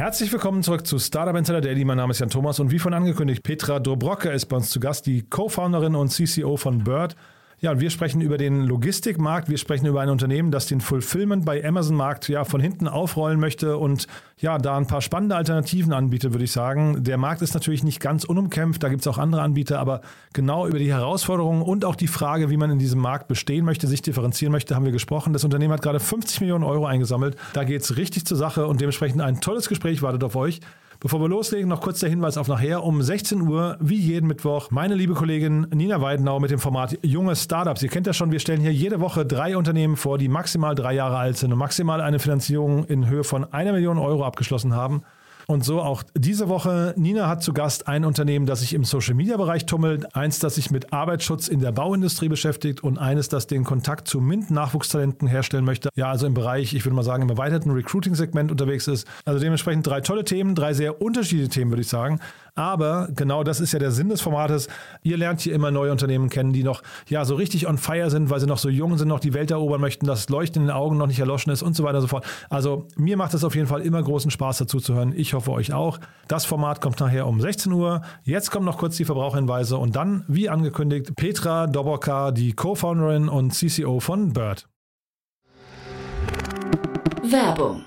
Herzlich willkommen zurück zu Startup Insider Daily. Mein Name ist Jan Thomas und wie von angekündigt, Petra Dobrocke ist bei uns zu Gast, die Co-Founderin und CCO von Bird. Ja, und wir sprechen über den Logistikmarkt. Wir sprechen über ein Unternehmen, das den Fulfillment bei Amazon Markt ja von hinten aufrollen möchte und ja, da ein paar spannende Alternativen anbietet, würde ich sagen. Der Markt ist natürlich nicht ganz unumkämpft. Da gibt es auch andere Anbieter, aber genau über die Herausforderungen und auch die Frage, wie man in diesem Markt bestehen möchte, sich differenzieren möchte, haben wir gesprochen. Das Unternehmen hat gerade 50 Millionen Euro eingesammelt. Da geht es richtig zur Sache und dementsprechend ein tolles Gespräch wartet auf euch. Bevor wir loslegen, noch kurz der Hinweis auf nachher um 16 Uhr, wie jeden Mittwoch, meine liebe Kollegin Nina Weidenau mit dem Format Junge Startups. Ihr kennt ja schon, wir stellen hier jede Woche drei Unternehmen vor, die maximal drei Jahre alt sind und maximal eine Finanzierung in Höhe von einer Million Euro abgeschlossen haben. Und so auch diese Woche. Nina hat zu Gast ein Unternehmen, das sich im Social Media Bereich tummelt, eins, das sich mit Arbeitsschutz in der Bauindustrie beschäftigt und eines, das den Kontakt zu MINT-Nachwuchstalenten herstellen möchte. Ja, also im Bereich, ich würde mal sagen, im erweiterten Recruiting-Segment unterwegs ist. Also dementsprechend drei tolle Themen, drei sehr unterschiedliche Themen, würde ich sagen. Aber genau das ist ja der Sinn des Formates. Ihr lernt hier immer neue Unternehmen kennen, die noch ja so richtig on fire sind, weil sie noch so jung sind, noch die Welt erobern möchten, das Leuchten in den Augen noch nicht erloschen ist und so weiter und so fort. Also mir macht es auf jeden Fall immer großen Spaß dazu zu hören. Ich hoffe euch auch. Das Format kommt nachher um 16 Uhr. Jetzt kommen noch kurz die Verbraucherhinweise und dann, wie angekündigt, Petra Doboka, die Co-Founderin und CCO von Bird. Werbung.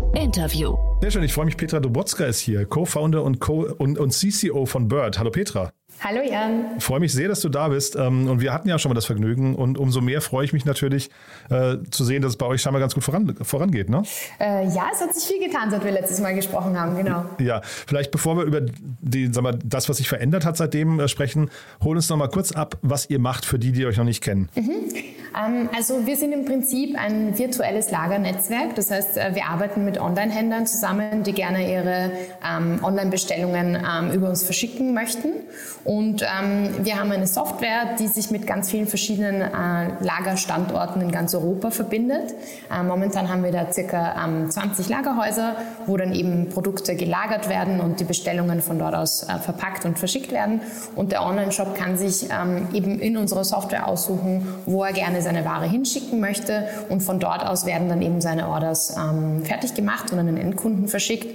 Interview. Sehr schön, ich freue mich. Petra Dobotzka ist hier, Co-Founder und, Co und, und CCO von Bird. Hallo Petra. Hallo Jan. Ich freue mich sehr, dass du da bist. Ähm, und wir hatten ja schon mal das Vergnügen. Und umso mehr freue ich mich natürlich äh, zu sehen, dass es bei euch scheinbar ganz gut voran, vorangeht. Ne? Äh, ja, es hat sich viel getan, seit wir letztes Mal gesprochen haben, genau. Ja, vielleicht bevor wir über die, sag mal, das, was sich verändert hat seitdem äh, sprechen, hol uns noch mal kurz ab, was ihr macht für die, die euch noch nicht kennen. Mhm. Ähm, also wir sind im Prinzip ein virtuelles Lagernetzwerk. Das heißt, äh, wir arbeiten mit Online-Händlern zusammen, die gerne ihre ähm, Online-Bestellungen ähm, über uns verschicken möchten. Und ähm, wir haben eine Software, die sich mit ganz vielen verschiedenen äh, Lagerstandorten in ganz Europa verbindet. Äh, momentan haben wir da circa ähm, 20 Lagerhäuser, wo dann eben Produkte gelagert werden und die Bestellungen von dort aus äh, verpackt und verschickt werden. Und der Online-Shop kann sich ähm, eben in unserer Software aussuchen, wo er gerne seine Ware hinschicken möchte. Und von dort aus werden dann eben seine Orders ähm, fertig gemacht und an den Endkunden verschickt.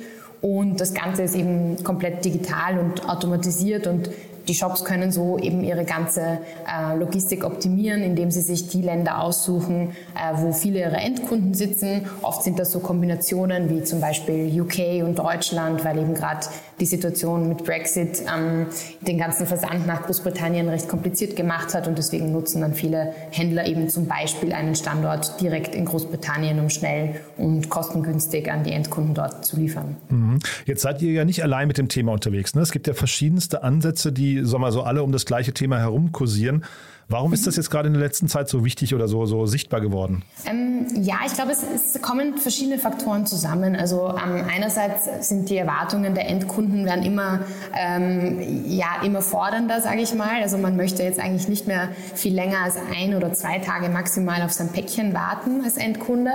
Und das Ganze ist eben komplett digital und automatisiert und die Shops können so eben ihre ganze äh, Logistik optimieren, indem sie sich die Länder aussuchen, äh, wo viele ihrer Endkunden sitzen. Oft sind das so Kombinationen wie zum Beispiel UK und Deutschland, weil eben gerade die Situation mit Brexit ähm, den ganzen Versand nach Großbritannien recht kompliziert gemacht hat und deswegen nutzen dann viele Händler eben zum Beispiel einen Standort direkt in Großbritannien, um schnell und kostengünstig an die Endkunden dort zu liefern. Mhm. Jetzt seid ihr ja nicht allein mit dem Thema unterwegs. Ne? Es gibt ja verschiedenste Ansätze, die die, sag mal so, alle um das gleiche Thema herum kursieren. Warum ist das jetzt gerade in der letzten Zeit so wichtig oder so, so sichtbar geworden? Ähm, ja, ich glaube, es, es, kommen verschiedene Faktoren zusammen. Also ähm, einerseits sind die Erwartungen der Endkunden werden immer, ähm, ja, immer fordernder, sage ich mal. Also man möchte jetzt eigentlich nicht mehr viel länger als ein oder zwei Tage maximal auf sein Päckchen warten als Endkunde.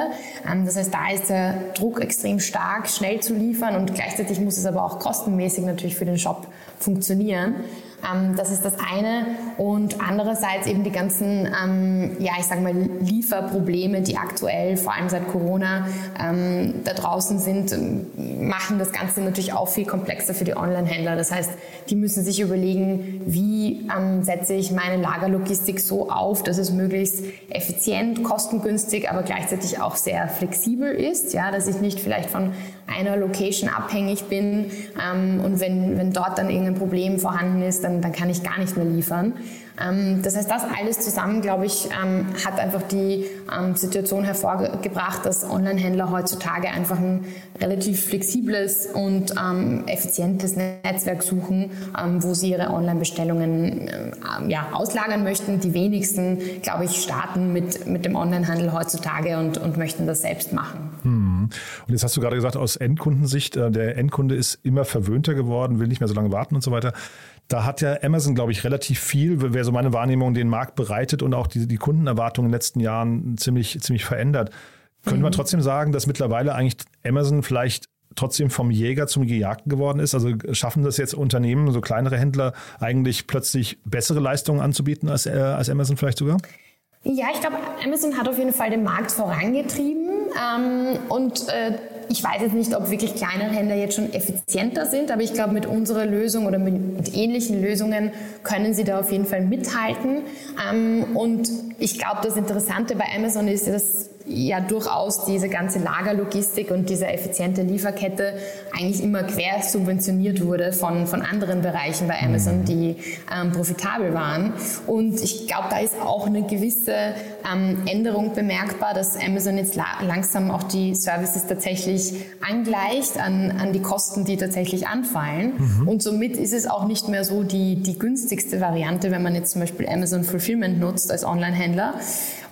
Ähm, das heißt, da ist der Druck extrem stark, schnell zu liefern und gleichzeitig muss es aber auch kostenmäßig natürlich für den Shop funktionieren. Ähm, das ist das eine. Und andererseits eben die ganzen, ähm, ja, ich sage mal, Lieferprobleme, die aktuell, vor allem seit Corona, ähm, da draußen sind, machen das Ganze natürlich auch viel komplexer für die Online-Händler. Das heißt, die müssen sich überlegen, wie ähm, setze ich meine Lagerlogistik so auf, dass es möglichst effizient, kostengünstig, aber gleichzeitig auch sehr flexibel ist, ja, dass ich nicht vielleicht von einer Location abhängig bin ähm, und wenn, wenn dort dann irgendein Problem vorhanden ist, dann, dann kann ich gar nicht mehr liefern. Ähm, das heißt, das alles zusammen, glaube ich, ähm, hat einfach die ähm, Situation hervorgebracht, dass Online-Händler heutzutage einfach ein relativ flexibles und effizientes Netzwerk suchen, wo sie ihre Online-Bestellungen ja, auslagern möchten. Die wenigsten, glaube ich, starten mit, mit dem Online-Handel heutzutage und, und möchten das selbst machen. Hm. Und jetzt hast du gerade gesagt, aus Endkundensicht, äh, der Endkunde ist immer verwöhnter geworden, will nicht mehr so lange warten und so weiter. Da hat ja Amazon, glaube ich, relativ viel, wäre so meine Wahrnehmung, den Markt bereitet und auch die, die Kundenerwartungen in den letzten Jahren ziemlich, ziemlich verändert. Können mhm. wir trotzdem sagen, dass mittlerweile eigentlich Amazon vielleicht trotzdem vom Jäger zum Gejagten geworden ist? Also schaffen das jetzt Unternehmen, so kleinere Händler, eigentlich plötzlich bessere Leistungen anzubieten als, äh, als Amazon vielleicht sogar? Ja, ich glaube, Amazon hat auf jeden Fall den Markt vorangetrieben ähm, und äh, ich weiß jetzt nicht, ob wirklich kleinere Händler jetzt schon effizienter sind, aber ich glaube, mit unserer Lösung oder mit, mit ähnlichen Lösungen können sie da auf jeden Fall mithalten. Ähm, und ich glaube, das Interessante bei Amazon ist, dass ja durchaus diese ganze Lagerlogistik und diese effiziente Lieferkette eigentlich immer quer subventioniert wurde von, von anderen Bereichen bei Amazon, mhm. die ähm, profitabel waren. Und ich glaube, da ist auch eine gewisse ähm, Änderung bemerkbar, dass Amazon jetzt la langsam auch die Services tatsächlich angleicht an, an die Kosten, die tatsächlich anfallen. Mhm. Und somit ist es auch nicht mehr so die, die günstigste Variante, wenn man jetzt zum Beispiel Amazon Fulfillment nutzt als Online-Händler.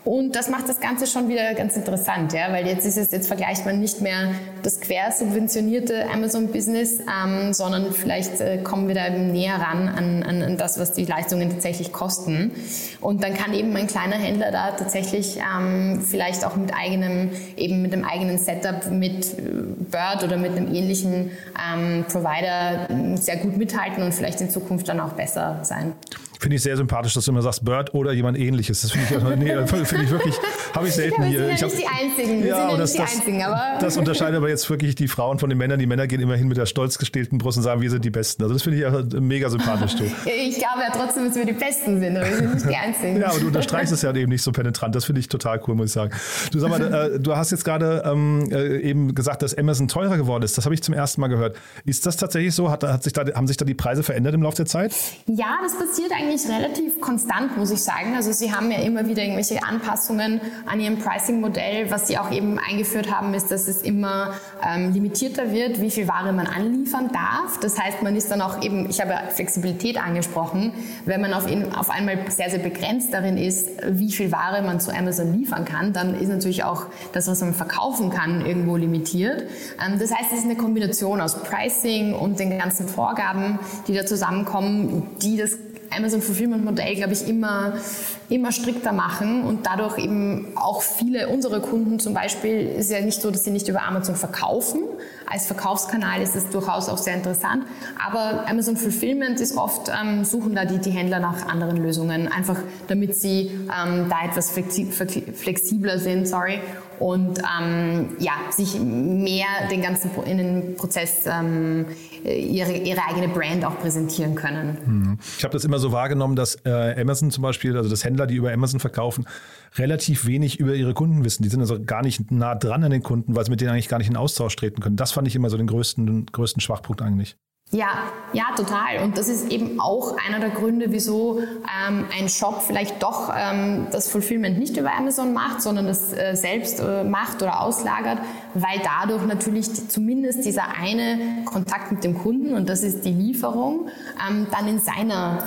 Und das macht das Ganze schon wieder ganz interessant, ja, weil jetzt ist es, jetzt vergleicht man nicht mehr das quersubventionierte Amazon-Business, ähm, sondern vielleicht äh, kommen wir da eben näher ran an, an, an, das, was die Leistungen tatsächlich kosten. Und dann kann eben ein kleiner Händler da tatsächlich ähm, vielleicht auch mit eigenem, eben mit einem eigenen Setup mit äh, Bird oder mit einem ähnlichen ähm, Provider sehr gut mithalten und vielleicht in Zukunft dann auch besser sein. Finde ich sehr sympathisch, dass du immer sagst Bird oder jemand ähnliches. Das finde ich, nee, find ich wirklich, habe ich selten ja, hier. Wir sind ja nicht die Einzigen. Wir ja, sind ja das, nicht die Einzigen. Aber das unterscheidet aber jetzt wirklich die Frauen von den Männern. Die Männer gehen immerhin mit der stolz gestählten Brust und sagen, wir sind die Besten. Also das finde ich ja mega sympathisch. Du. Ich glaube ja trotzdem, dass wir die Besten sind, aber wir sind nicht die Einzigen. Ja, aber du unterstreichst es ja eben nicht so penetrant. Das finde ich total cool, muss ich sagen. Du sag mal, äh, du hast jetzt gerade ähm, äh, eben gesagt, dass Amazon teurer geworden ist. Das habe ich zum ersten Mal gehört. Ist das tatsächlich so? Hat, hat sich da, haben sich da die Preise verändert im Laufe der Zeit? Ja, das passiert eigentlich relativ konstant, muss ich sagen. Also sie haben ja immer wieder irgendwelche Anpassungen an ihrem Pricing-Modell. Was sie auch eben eingeführt haben, ist, dass es immer ähm, limitierter wird, wie viel Ware man anliefern darf. Das heißt, man ist dann auch eben, ich habe Flexibilität angesprochen, wenn man auf, auf einmal sehr, sehr begrenzt darin ist, wie viel Ware man zu Amazon liefern kann, dann ist natürlich auch das, was man verkaufen kann, irgendwo limitiert. Ähm, das heißt, es ist eine Kombination aus Pricing und den ganzen Vorgaben, die da zusammenkommen, die das Amazon Fulfillment Modell, glaube ich, immer, immer strikter machen und dadurch eben auch viele unserer Kunden zum Beispiel, ist ja nicht so, dass sie nicht über Amazon verkaufen. Als Verkaufskanal ist es durchaus auch sehr interessant. Aber Amazon Fulfillment ist oft, ähm, suchen da die, die Händler nach anderen Lösungen, einfach damit sie ähm, da etwas flexibler sind, sorry, und ähm, ja, sich mehr den ganzen in den Prozess ähm, ihre, ihre eigene Brand auch präsentieren können. Hm. Ich habe das immer so wahrgenommen, dass äh, Amazon zum Beispiel, also das Händler, die über Amazon verkaufen, relativ wenig über ihre Kunden wissen. Die sind also gar nicht nah dran an den Kunden, weil sie mit denen eigentlich gar nicht in Austausch treten können. Das fand ich immer so den größten, den größten Schwachpunkt eigentlich. Ja, ja, total. Und das ist eben auch einer der Gründe, wieso ähm, ein Shop vielleicht doch ähm, das Fulfillment nicht über Amazon macht, sondern das äh, selbst äh, macht oder auslagert, weil dadurch natürlich die, zumindest dieser eine Kontakt mit dem Kunden und das ist die Lieferung ähm, dann in seiner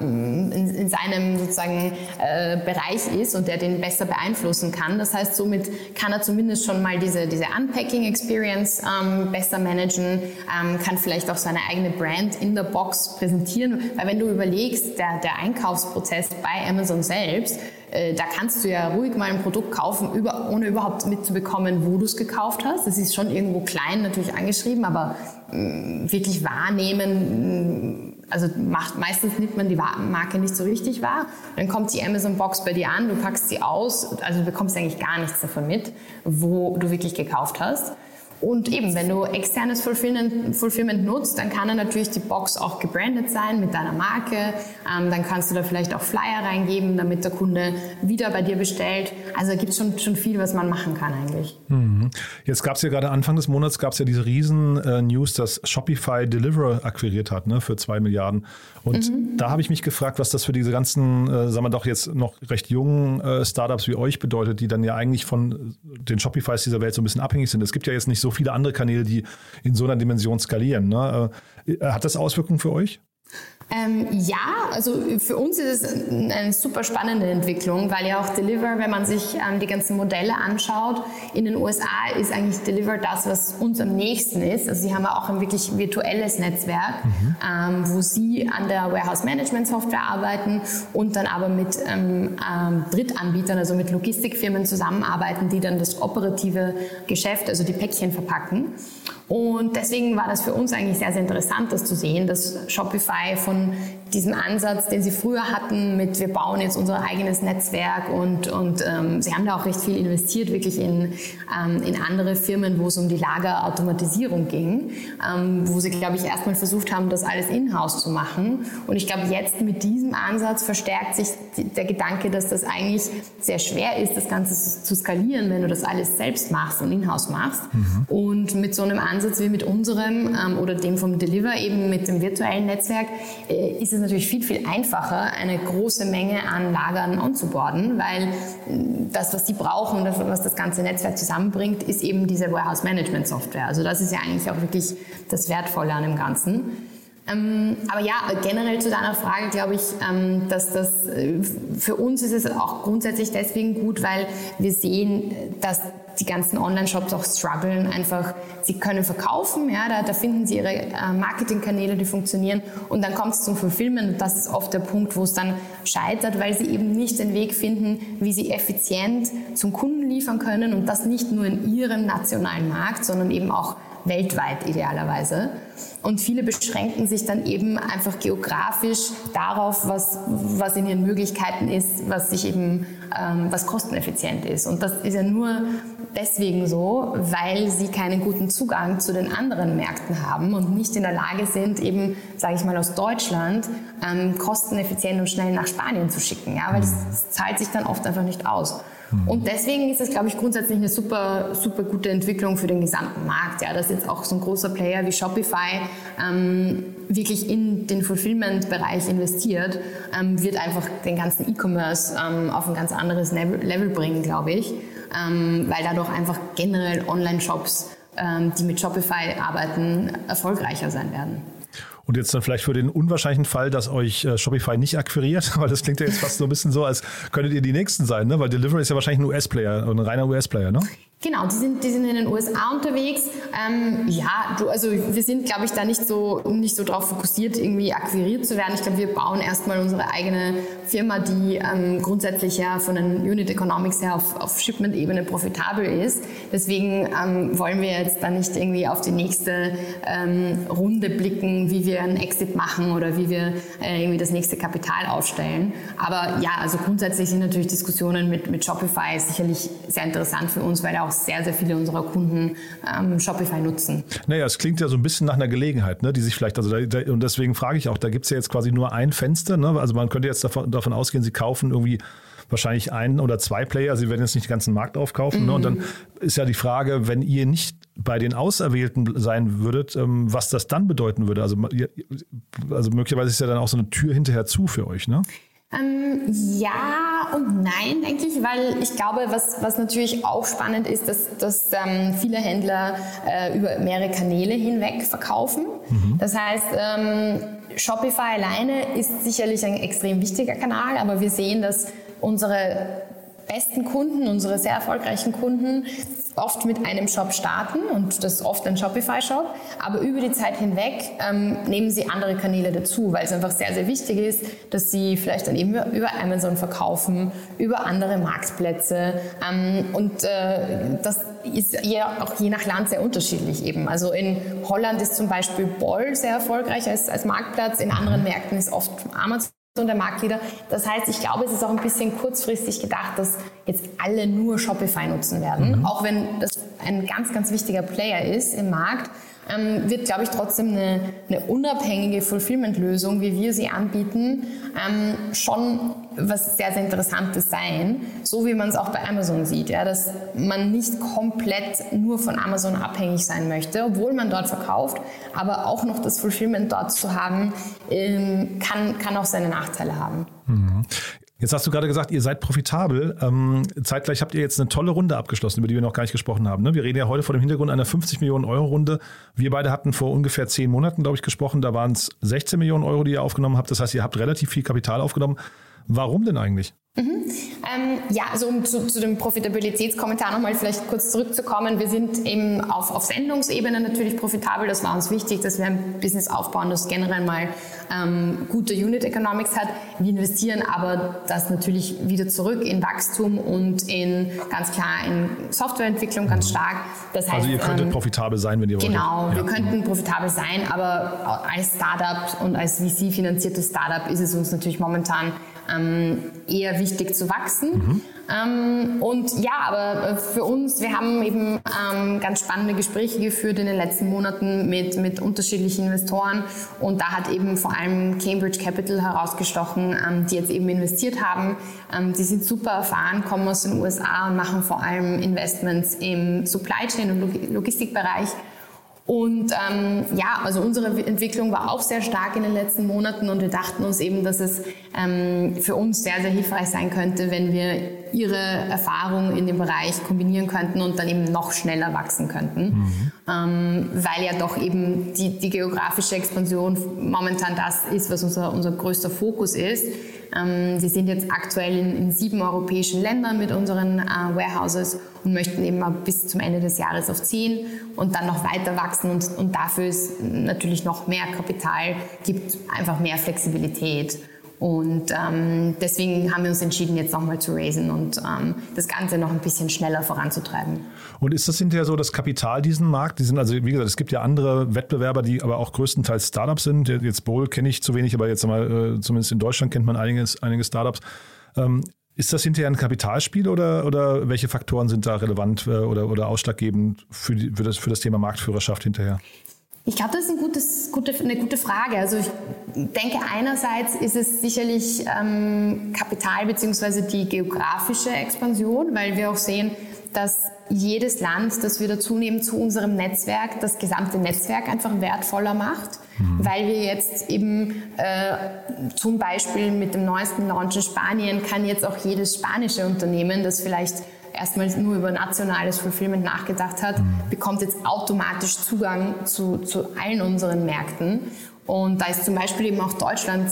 ähm, in, in, seinem sozusagen äh, Bereich ist und der den besser beeinflussen kann. Das heißt, somit kann er zumindest schon mal diese diese Unpacking Experience ähm, besser managen, ähm, kann vielleicht auch sein seine eigene Brand in der Box präsentieren. Weil wenn du überlegst, der, der Einkaufsprozess bei Amazon selbst, äh, da kannst du ja ruhig mal ein Produkt kaufen, über, ohne überhaupt mitzubekommen, wo du es gekauft hast. Das ist schon irgendwo klein natürlich angeschrieben, aber mh, mm, wirklich wahrnehmen, mh, mm, also macht, meistens nimmt man die Marke nicht so richtig wahr. Dann kommt die Amazon Box bei dir an, du packst sie aus, also du bekommst eigentlich gar nichts davon mit, wo du wirklich gekauft hast. Und eben, wenn du externes Fulfillment, Fulfillment nutzt, dann kann da natürlich die Box auch gebrandet sein mit deiner Marke. Ähm, dann kannst du da vielleicht auch Flyer reingeben, damit der Kunde wieder bei dir bestellt. Also da gibt es schon, schon viel, was man machen kann eigentlich. Mhm. Jetzt gab es ja gerade Anfang des Monats gab es ja diese riesen äh, News, dass Shopify Deliverer akquiriert hat ne, für zwei Milliarden. Und mhm. da habe ich mich gefragt, was das für diese ganzen, äh, sagen wir doch jetzt noch recht jungen äh, Startups wie euch bedeutet, die dann ja eigentlich von den Shopifys dieser Welt so ein bisschen abhängig sind. Es gibt ja jetzt nicht so viele andere Kanäle, die in so einer Dimension skalieren. Ne? Äh, hat das Auswirkungen für euch? Ähm, ja, also für uns ist es eine super spannende Entwicklung, weil ja auch Deliver, wenn man sich ähm, die ganzen Modelle anschaut, in den USA ist eigentlich Deliver das, was uns am nächsten ist. Also sie haben ja auch ein wirklich virtuelles Netzwerk, mhm. ähm, wo sie an der Warehouse Management Software arbeiten und dann aber mit ähm, ähm, Drittanbietern, also mit Logistikfirmen zusammenarbeiten, die dann das operative Geschäft, also die Päckchen verpacken. Und deswegen war das für uns eigentlich sehr, sehr interessant, das zu sehen, dass Shopify von diesem Ansatz, den sie früher hatten, mit wir bauen jetzt unser eigenes Netzwerk und, und ähm, sie haben da auch recht viel investiert, wirklich in, ähm, in andere Firmen, wo es um die Lagerautomatisierung ging, ähm, wo sie, glaube ich, erstmal versucht haben, das alles in-house zu machen. Und ich glaube, jetzt mit diesem Ansatz verstärkt sich der Gedanke, dass das eigentlich sehr schwer ist, das Ganze zu skalieren, wenn du das alles selbst machst und in-house machst. Mhm. Und mit so einem Ansatz wie mit unserem ähm, oder dem vom Deliver eben mit dem virtuellen Netzwerk äh, ist es natürlich viel, viel einfacher, eine große Menge an Lagern onzuboarden, weil das, was sie brauchen das, was das ganze Netzwerk zusammenbringt, ist eben diese Warehouse Management Software. Also das ist ja eigentlich auch wirklich das Wertvolle an dem Ganzen. Ähm, aber ja, generell zu deiner Frage glaube ich, ähm, dass das äh, für uns ist es auch grundsätzlich deswegen gut, weil wir sehen, dass die ganzen Online-Shops auch strugglen. Einfach, sie können verkaufen, ja, da, da finden sie ihre äh, Marketingkanäle, die funktionieren und dann kommt es zum Fulfillment und das ist oft der Punkt, wo es dann scheitert, weil sie eben nicht den Weg finden, wie sie effizient zum Kunden liefern können und das nicht nur in ihrem nationalen Markt, sondern eben auch weltweit idealerweise. Und viele beschränken sich dann eben einfach geografisch darauf, was, was in ihren Möglichkeiten ist, was sich eben, ähm, was kosteneffizient ist. Und das ist ja nur deswegen so, weil sie keinen guten Zugang zu den anderen Märkten haben und nicht in der Lage sind, eben, sage ich mal, aus Deutschland ähm, kosteneffizient und schnell nach Spanien zu schicken. Ja, weil das, das zahlt sich dann oft einfach nicht aus. Mhm. Und deswegen ist es, glaube ich, grundsätzlich eine super, super gute Entwicklung für den gesamten Markt. Ja, dass jetzt auch so ein großer Player wie Shopify ähm, wirklich in den Fulfillment-Bereich investiert, ähm, wird einfach den ganzen E-Commerce ähm, auf ein ganz anderes Level bringen, glaube ich, ähm, weil dadurch einfach generell Online-Shops, ähm, die mit Shopify arbeiten, erfolgreicher sein werden. Und jetzt dann vielleicht für den unwahrscheinlichen Fall, dass euch äh, Shopify nicht akquiriert, weil das klingt ja jetzt fast so ein bisschen so, als könntet ihr die Nächsten sein, ne? weil Delivery ist ja wahrscheinlich ein US-Player, ein reiner US-Player, ne? Genau, die sind, die sind in den USA unterwegs. Ähm, ja, du, also wir sind, glaube ich, da nicht so, nicht so drauf fokussiert, irgendwie akquiriert zu werden. Ich glaube, wir bauen erstmal unsere eigene Firma, die ähm, grundsätzlich ja von den Unit Economics her auf, auf Shipment-Ebene profitabel ist. Deswegen ähm, wollen wir jetzt da nicht irgendwie auf die nächste ähm, Runde blicken, wie wir einen Exit machen oder wie wir äh, irgendwie das nächste Kapital aufstellen. Aber ja, also grundsätzlich sind natürlich Diskussionen mit, mit Shopify sicherlich sehr interessant für uns, weil er auch sehr, sehr viele unserer Kunden ähm, Shopify nutzen. Naja, es klingt ja so ein bisschen nach einer Gelegenheit, ne, die sich vielleicht, also da, da, und deswegen frage ich auch, da gibt es ja jetzt quasi nur ein Fenster, ne? also man könnte jetzt davon, davon ausgehen, sie kaufen irgendwie wahrscheinlich ein oder zwei Player, sie werden jetzt nicht den ganzen Markt aufkaufen. Mhm. Ne? Und dann mhm. ist ja die Frage, wenn ihr nicht bei den Auserwählten sein würdet, ähm, was das dann bedeuten würde. Also, also möglicherweise ist ja dann auch so eine Tür hinterher zu für euch, ne? Ähm, ja und nein, denke ich, weil ich glaube, was, was natürlich auch spannend ist, dass, dass ähm, viele Händler äh, über mehrere Kanäle hinweg verkaufen. Mhm. Das heißt, ähm, Shopify alleine ist sicherlich ein extrem wichtiger Kanal, aber wir sehen, dass unsere besten Kunden, unsere sehr erfolgreichen Kunden oft mit einem Shop starten und das ist oft ein Shopify-Shop, aber über die Zeit hinweg ähm, nehmen sie andere Kanäle dazu, weil es einfach sehr, sehr wichtig ist, dass sie vielleicht dann eben über Amazon verkaufen, über andere Marktplätze. Ähm, und äh, das ist ja auch je nach Land sehr unterschiedlich eben. Also in Holland ist zum Beispiel Boll sehr erfolgreich als, als Marktplatz, in anderen Märkten ist oft Amazon und der Marktleader. Das heißt, ich glaube, es ist auch ein bisschen kurzfristig gedacht, dass jetzt alle nur Shopify nutzen werden. Mhm. Auch wenn das ein ganz, ganz wichtiger Player ist im Markt, ähm, wird, glaube ich, trotzdem eine, eine unabhängige Fulfillment-Lösung, wie wir sie anbieten, ähm, schon was sehr, sehr Interessantes sein. So wie man es auch bei Amazon sieht, ja, dass man nicht komplett nur von Amazon abhängig sein möchte, obwohl man dort verkauft, aber auch noch das Fulfillment dort zu haben, ähm, kann, kann auch seine Nachteile haben. Jetzt hast du gerade gesagt, ihr seid profitabel. Ähm, zeitgleich habt ihr jetzt eine tolle Runde abgeschlossen, über die wir noch gar nicht gesprochen haben. Ne? Wir reden ja heute vor dem Hintergrund einer 50 Millionen Euro Runde. Wir beide hatten vor ungefähr zehn Monaten, glaube ich, gesprochen. Da waren es 16 Millionen Euro, die ihr aufgenommen habt. Das heißt, ihr habt relativ viel Kapital aufgenommen. Warum denn eigentlich? Mhm. Ähm, ja, also um zu, zu dem Profitabilitätskommentar nochmal vielleicht kurz zurückzukommen. Wir sind eben auf, auf Sendungsebene natürlich profitabel. Das war uns wichtig, dass wir ein Business aufbauen, das generell mal ähm, gute Unit Economics hat. Wir investieren aber das natürlich wieder zurück in Wachstum und in ganz klar in Softwareentwicklung ganz stark. Das heißt, also ihr könntet ähm, profitabel sein, wenn ihr wollt. Genau, ja. wir könnten profitabel sein, aber als Startup und als VC-finanziertes Startup ist es uns natürlich momentan eher wichtig zu wachsen. Mhm. Ähm, und ja, aber äh, für uns, wir haben eben ähm, ganz spannende Gespräche geführt in den letzten Monaten mit, mit unterschiedlichen Investoren und da hat eben vor allem Cambridge Capital herausgestochen, ähm, die jetzt eben investiert haben. Ähm, die sind super erfahren, kommen aus den USA und machen vor allem Investments im Supply Chain und Logistikbereich und ähm, ja, also unsere Entwicklung war auch sehr stark in den letzten Monaten und wir dachten uns eben, dass es ähm, für uns sehr, sehr hilfreich sein könnte, wenn wir ihre Erfahrung in dem Bereich kombinieren könnten und dann eben noch schneller wachsen könnten. Mhm. Ähm, weil ja doch eben die, die geografische Expansion momentan das ist, was unser, unser größter Fokus ist. Ähm, wir sind jetzt aktuell in, in, sieben europäischen Ländern mit unseren äh, Warehouses und möchten eben bis zum Ende des Jahres auf zehn und dann noch weiter wachsen und, und dafür ist natürlich noch mehr Kapital, gibt einfach mehr Flexibilität. Und ähm, deswegen haben wir uns entschieden, jetzt nochmal zu raisen und ähm, das Ganze noch ein bisschen schneller voranzutreiben. Und ist das hinterher so das Kapital diesen Markt? Die sind also, wie gesagt, es gibt ja andere Wettbewerber, die aber auch größtenteils Startups sind. Jetzt Bowl kenne ich zu wenig, aber jetzt mal, äh, zumindest in Deutschland kennt man einiges, einige Startups. Ähm, ist das hinterher ein Kapitalspiel oder, oder welche Faktoren sind da relevant äh, oder, oder ausschlaggebend für, die, für, das, für das Thema Marktführerschaft hinterher? Ich glaube, das ist ein gutes, gute, eine gute Frage. Also ich denke, einerseits ist es sicherlich ähm, Kapital beziehungsweise die geografische Expansion, weil wir auch sehen, dass jedes Land, das wir dazunehmen zu unserem Netzwerk, das gesamte Netzwerk einfach wertvoller macht, mhm. weil wir jetzt eben äh, zum Beispiel mit dem neuesten Launch in Spanien kann jetzt auch jedes spanische Unternehmen, das vielleicht erstmal nur über nationales Fulfillment nachgedacht hat, mhm. bekommt jetzt automatisch Zugang zu, zu allen unseren Märkten. Und da ist zum Beispiel eben auch Deutschland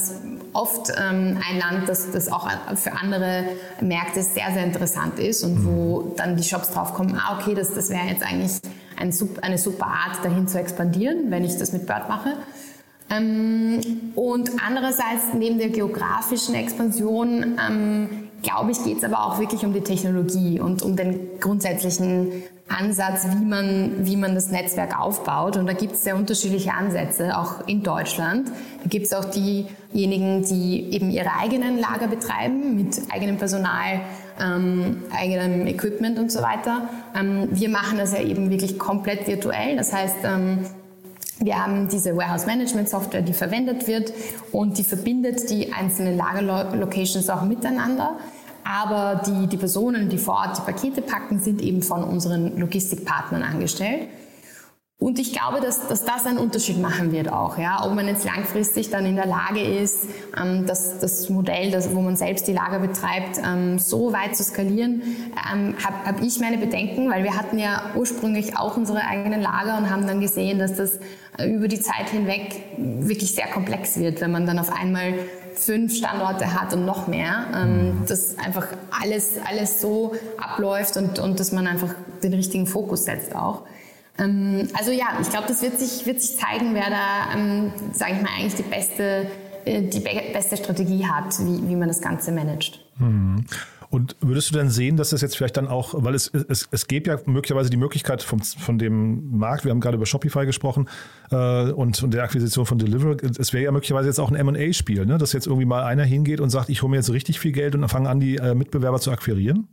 oft ähm, ein Land, das, das auch für andere Märkte sehr, sehr interessant ist und wo mhm. dann die Shops drauf kommen, ah, okay, das, das wäre jetzt eigentlich ein, eine super Art, dahin zu expandieren, wenn ich das mit Bird mache. Ähm, und andererseits, neben der geografischen Expansion, ähm, glaube ich, geht es aber auch wirklich um die Technologie und um den grundsätzlichen Ansatz, wie man, wie man das Netzwerk aufbaut. Und da gibt es sehr unterschiedliche Ansätze, auch in Deutschland. Da gibt es auch diejenigen, die eben ihre eigenen Lager betreiben, mit eigenem Personal, ähm, eigenem Equipment und so weiter. Ähm, wir machen das ja eben wirklich komplett virtuell. Das heißt, ähm, wir haben diese Warehouse Management Software, die verwendet wird und die verbindet die einzelnen Lagerlocations auch miteinander. Aber die, die Personen, die vor Ort die Pakete packen, sind eben von unseren Logistikpartnern angestellt. Und ich glaube, dass, dass das einen Unterschied machen wird auch, ja, ob man jetzt langfristig dann in der Lage ist, ähm, das, das Modell, das, wo man selbst die Lager betreibt, ähm, so weit zu skalieren, ähm, habe hab ich meine Bedenken, weil wir hatten ja ursprünglich auch unsere eigenen Lager und haben dann gesehen, dass das über die Zeit hinweg wirklich sehr komplex wird, wenn man dann auf einmal fünf Standorte hat und noch mehr, ähm, mhm. dass einfach alles, alles so abläuft und, und dass man einfach den richtigen Fokus setzt auch. Ähm, also ja, ich glaube, das wird sich, wird sich zeigen, wer da, ähm, sage ich mal, eigentlich die beste, äh, die beste Strategie hat, wie, wie man das Ganze managt. Mhm. Und würdest du denn sehen, dass das jetzt vielleicht dann auch, weil es, es, es gäbe ja möglicherweise die Möglichkeit vom, von dem Markt, wir haben gerade über Shopify gesprochen äh, und, und der Akquisition von Deliveroo, es wäre ja möglicherweise jetzt auch ein M&A-Spiel, ne? dass jetzt irgendwie mal einer hingeht und sagt, ich hole mir jetzt richtig viel Geld und fange an, die äh, Mitbewerber zu akquirieren?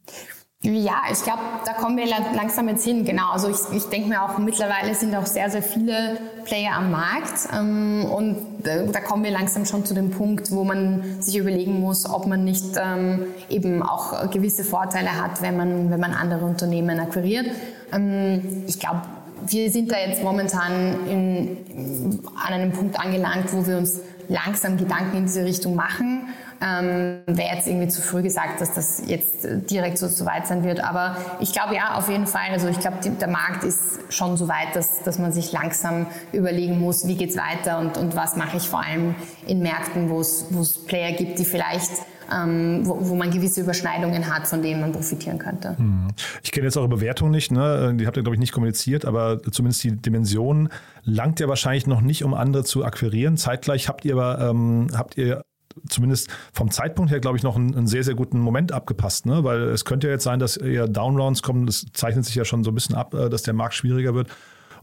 Ja, ich glaube, da kommen wir langsam jetzt hin. Genau. Also ich, ich denke mir auch, mittlerweile sind auch sehr, sehr viele Player am Markt. Ähm, und da kommen wir langsam schon zu dem Punkt, wo man sich überlegen muss, ob man nicht ähm, eben auch gewisse Vorteile hat, wenn man, wenn man andere Unternehmen akquiriert. Ähm, ich glaube, wir sind da jetzt momentan in, an einem Punkt angelangt, wo wir uns langsam Gedanken in diese Richtung machen. Ähm, Wäre jetzt irgendwie zu früh gesagt, dass das jetzt direkt so, so weit sein wird. Aber ich glaube ja, auf jeden Fall. Also ich glaube, der Markt ist schon so weit, dass, dass man sich langsam überlegen muss, wie geht's weiter und, und was mache ich vor allem in Märkten, wo es Player gibt, die vielleicht ähm, wo, wo, man gewisse Überschneidungen hat, von denen man profitieren könnte. Hm. Ich kenne jetzt eure Bewertung nicht, ne? die habt ihr, glaube ich, nicht kommuniziert, aber zumindest die Dimension langt ja wahrscheinlich noch nicht, um andere zu akquirieren. Zeitgleich habt ihr aber, ähm, habt ihr zumindest vom Zeitpunkt her, glaube ich, noch einen, einen, sehr, sehr guten Moment abgepasst. Ne? Weil es könnte ja jetzt sein, dass eher Downrounds kommen. Das zeichnet sich ja schon so ein bisschen ab, äh, dass der Markt schwieriger wird.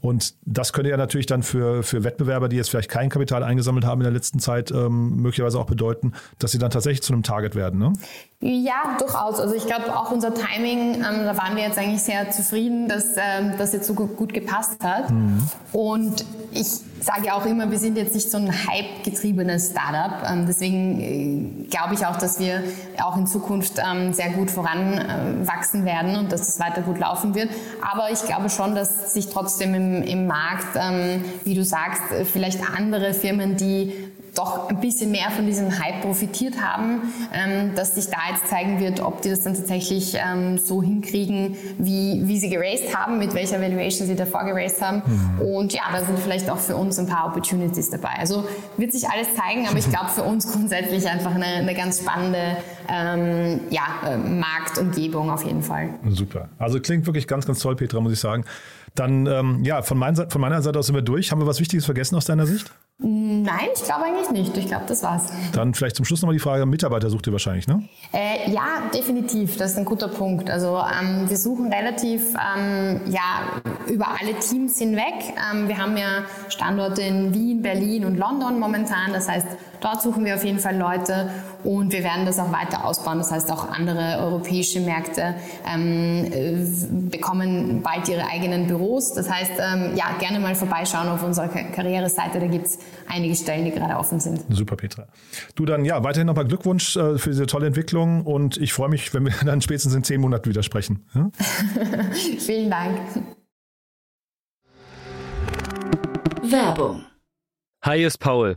Und das könnte ja natürlich dann für, für Wettbewerber, die jetzt vielleicht kein Kapital eingesammelt haben in der letzten Zeit, ähm, möglicherweise auch bedeuten, dass sie dann tatsächlich zu einem Target werden. Ne? Ja, durchaus. Also ich glaube auch unser Timing, ähm, da waren wir jetzt eigentlich sehr zufrieden, dass ähm, das jetzt so gut, gepasst hat. Mhm. Und ich sage auch immer, wir sind jetzt nicht so ein Hype-getriebenes Startup. Ähm, deswegen äh, glaube ich auch, dass wir auch in Zukunft ähm, sehr gut voranwachsen äh, werden und dass es weiter gut laufen wird. Aber ich glaube schon, dass sich trotzdem im, im Markt, ähm, wie du sagst, äh, vielleicht andere Firmen, die doch ein bisschen mehr von diesem Hype profitiert haben, ähm, dass sich da jetzt zeigen wird, ob die das dann tatsächlich ähm, so hinkriegen, wie, wie sie geraced haben, mit welcher Valuation sie davor geraced haben. Mhm. Und ja, da sind vielleicht auch für uns ein paar Opportunities dabei. Also wird sich alles zeigen, aber ich glaube für uns grundsätzlich einfach eine, eine ganz spannende ähm, ja, äh, Marktumgebung auf jeden Fall. Super. Also klingt wirklich ganz, ganz toll, Petra, muss ich sagen. Dann, ähm, ja, von, mein, von meiner Seite aus sind wir durch. Haben wir was Wichtiges vergessen aus deiner Sicht? Nein, ich glaube eigentlich nicht. Ich glaube, das war's. Dann vielleicht zum Schluss nochmal die Frage, Mitarbeiter sucht ihr wahrscheinlich, ne? Äh, ja, definitiv. Das ist ein guter Punkt. Also ähm, wir suchen relativ ähm, ja, über alle Teams hinweg. Ähm, wir haben ja Standorte in Wien, Berlin und London momentan. Das heißt, dort suchen wir auf jeden Fall Leute und wir werden das auch weiter ausbauen. Das heißt, auch andere europäische Märkte ähm, äh, bekommen bald ihre eigenen Büros. Das heißt, ähm, ja, gerne mal vorbeischauen auf unserer Karriereseite. Da gibt es einige Stellen, die gerade offen sind. Super, Petra. Du dann, ja, weiterhin nochmal Glückwunsch äh, für diese tolle Entwicklung und ich freue mich, wenn wir dann spätestens in zehn Monaten wieder sprechen. Ja? Vielen Dank. Werbung. Hi, ist Paul,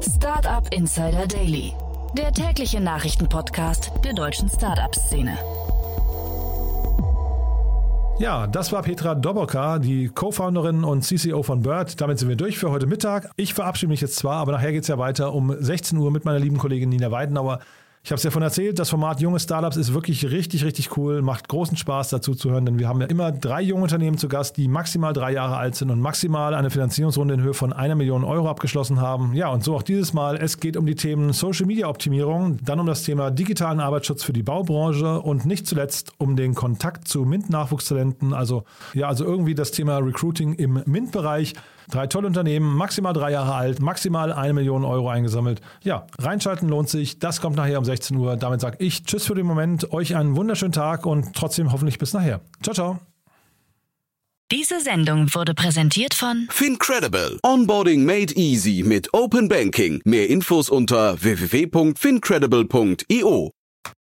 Startup Insider Daily, der tägliche Nachrichtenpodcast der deutschen Startup-Szene. Ja, das war Petra Doboka, die Co-Founderin und CCO von Bird. Damit sind wir durch für heute Mittag. Ich verabschiede mich jetzt zwar, aber nachher geht es ja weiter um 16 Uhr mit meiner lieben Kollegin Nina Weidenauer. Ich habe es ja von erzählt, das Format Junge Startups ist wirklich richtig, richtig cool, macht großen Spaß dazu zu hören, denn wir haben ja immer drei junge Unternehmen zu Gast, die maximal drei Jahre alt sind und maximal eine Finanzierungsrunde in Höhe von einer Million Euro abgeschlossen haben. Ja, und so auch dieses Mal. Es geht um die Themen Social Media Optimierung, dann um das Thema digitalen Arbeitsschutz für die Baubranche und nicht zuletzt um den Kontakt zu MINT-Nachwuchstalenten, also ja, also irgendwie das Thema Recruiting im MINT-Bereich. Drei tolle Unternehmen, maximal drei Jahre alt, maximal eine Million Euro eingesammelt. Ja, reinschalten lohnt sich. Das kommt nachher um 16 Uhr. Damit sage ich Tschüss für den Moment, euch einen wunderschönen Tag und trotzdem hoffentlich bis nachher. Ciao, ciao. Diese Sendung wurde präsentiert von Fincredible. Onboarding made easy mit Open Banking. Mehr Infos unter www.fincredible.io.